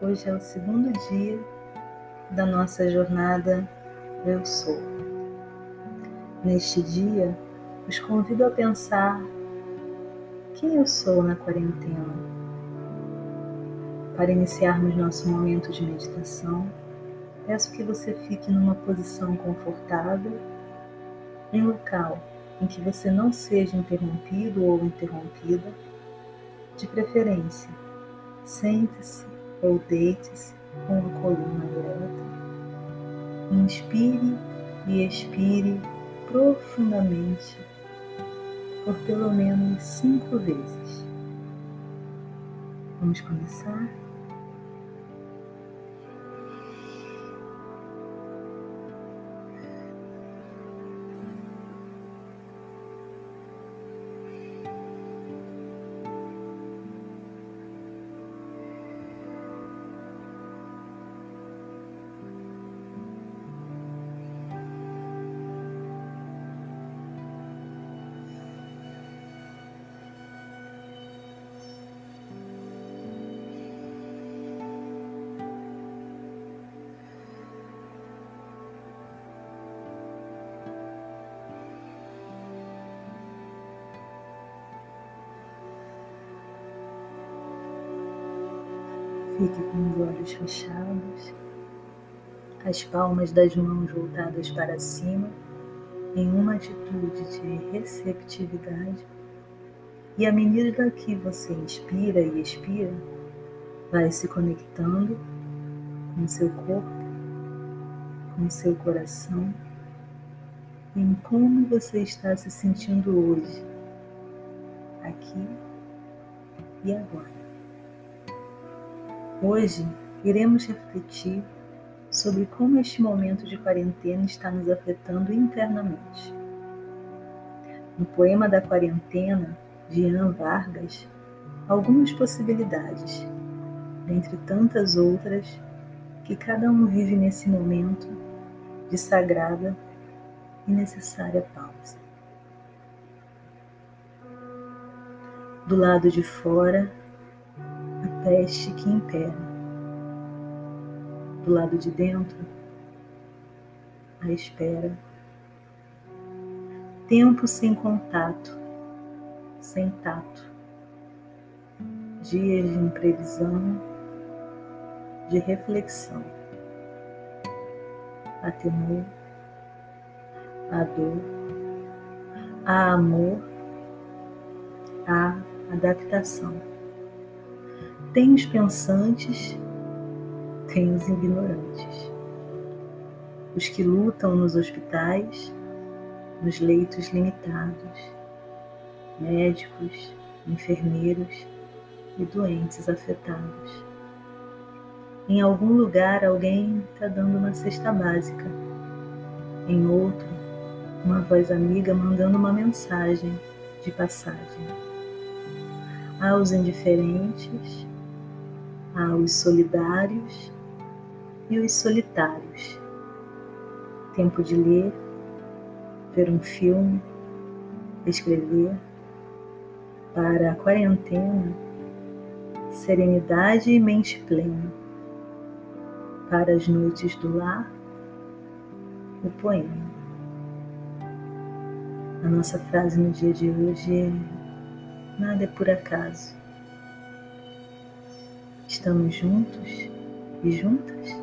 Hoje é o segundo dia da nossa jornada Eu Sou. Neste dia, os convido a pensar quem eu sou na quarentena. Para iniciarmos nosso momento de meditação, peço que você fique numa posição confortável, em local em que você não seja interrompido ou interrompida, de preferência, sente-se ou deite-se com a coluna ereta. Inspire e expire profundamente por pelo menos cinco vezes. Vamos começar? Fique com os olhos fechados, as palmas das mãos voltadas para cima, em uma atitude de receptividade. E à medida que você inspira e expira, vai se conectando com seu corpo, com seu coração, em como você está se sentindo hoje, aqui e agora. Hoje iremos refletir sobre como este momento de quarentena está nos afetando internamente. No poema da quarentena, de Ian Vargas, algumas possibilidades, dentre tantas outras que cada um vive nesse momento de sagrada e necessária pausa. Do lado de fora, peste que impera. Do lado de dentro, a espera. Tempo sem contato, sem tato. Dias de imprevisão, de reflexão. A temor, a dor, a amor, a adaptação. Tem os pensantes, tem os ignorantes. Os que lutam nos hospitais, nos leitos limitados, médicos, enfermeiros e doentes afetados. Em algum lugar alguém está dando uma cesta básica, em outro, uma voz amiga mandando uma mensagem de passagem. Aos indiferentes, há os solidários e os solitários. Tempo de ler, ver um filme, escrever. Para a quarentena, serenidade e mente plena. Para as noites do lar, o poema. A nossa frase no dia de hoje é: Nada é por acaso Estamos juntos e juntas?